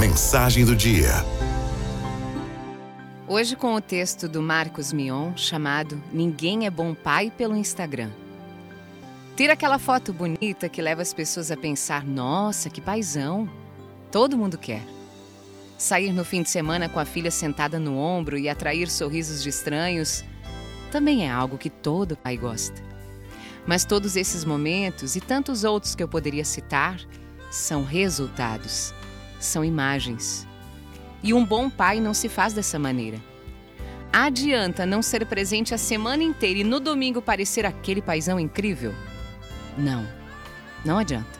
mensagem do dia. Hoje com o texto do Marcos Mion chamado Ninguém é bom pai pelo Instagram. Ter aquela foto bonita que leva as pessoas a pensar: nossa, que paizão! Todo mundo quer. Sair no fim de semana com a filha sentada no ombro e atrair sorrisos de estranhos também é algo que todo pai gosta. Mas todos esses momentos e tantos outros que eu poderia citar são resultados, são imagens. E um bom pai não se faz dessa maneira. Adianta não ser presente a semana inteira e no domingo parecer aquele paizão incrível? Não, não adianta.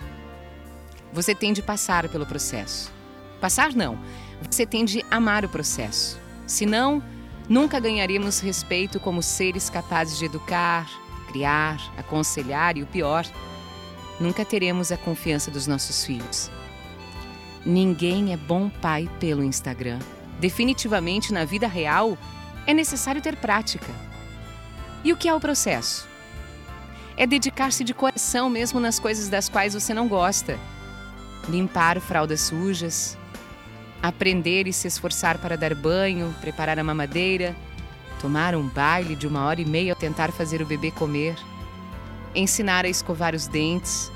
Você tem de passar pelo processo. Passar não, você tem de amar o processo. Senão, nunca ganharíamos respeito como seres capazes de educar, criar, aconselhar e o pior, nunca teremos a confiança dos nossos filhos. Ninguém é bom pai pelo Instagram. Definitivamente, na vida real, é necessário ter prática. E o que é o processo? É dedicar-se de coração mesmo nas coisas das quais você não gosta. Limpar fraldas sujas, aprender e se esforçar para dar banho, preparar a mamadeira, tomar um baile de uma hora e meia ao tentar fazer o bebê comer, ensinar a escovar os dentes,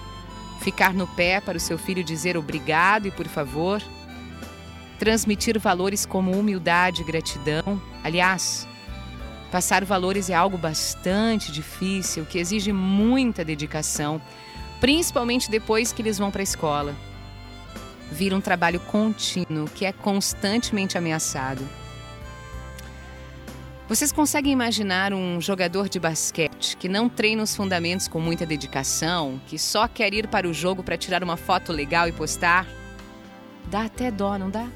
ficar no pé para o seu filho dizer obrigado e por favor, transmitir valores como humildade e gratidão. Aliás, passar valores é algo bastante difícil, que exige muita dedicação, principalmente depois que eles vão para a escola. Vira um trabalho contínuo que é constantemente ameaçado. Vocês conseguem imaginar um jogador de basquete que não treina os fundamentos com muita dedicação, que só quer ir para o jogo para tirar uma foto legal e postar? Dá até dó, não dá?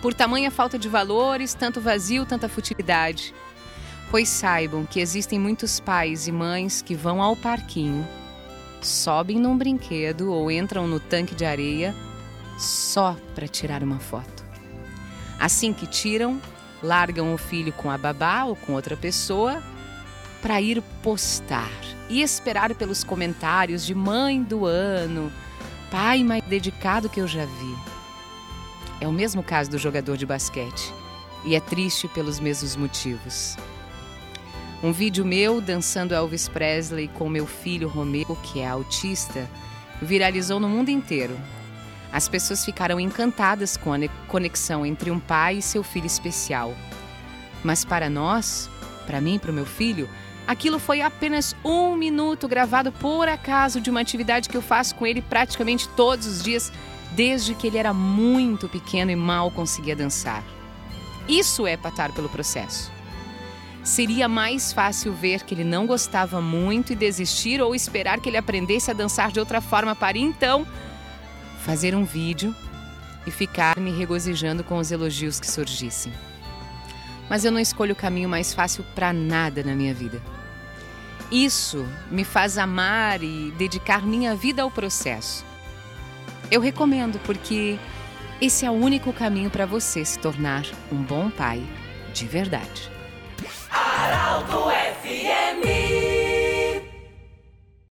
Por tamanha falta de valores, tanto vazio, tanta futilidade. Pois saibam que existem muitos pais e mães que vão ao parquinho, sobem num brinquedo ou entram no tanque de areia só para tirar uma foto. Assim que tiram, largam o filho com a babá ou com outra pessoa para ir postar e esperar pelos comentários de mãe do ano, pai mais dedicado que eu já vi. É o mesmo caso do jogador de basquete e é triste pelos mesmos motivos. Um vídeo meu dançando Elvis Presley com meu filho Romeu, que é autista, viralizou no mundo inteiro as pessoas ficaram encantadas com a conexão entre um pai e seu filho especial. Mas para nós, para mim e para o meu filho, aquilo foi apenas um minuto gravado por acaso de uma atividade que eu faço com ele praticamente todos os dias, desde que ele era muito pequeno e mal conseguia dançar. Isso é patar pelo processo. Seria mais fácil ver que ele não gostava muito e desistir ou esperar que ele aprendesse a dançar de outra forma para então fazer um vídeo e ficar me regozijando com os elogios que surgissem. Mas eu não escolho o caminho mais fácil para nada na minha vida. Isso me faz amar e dedicar minha vida ao processo. Eu recomendo porque esse é o único caminho para você se tornar um bom pai de verdade. Araldo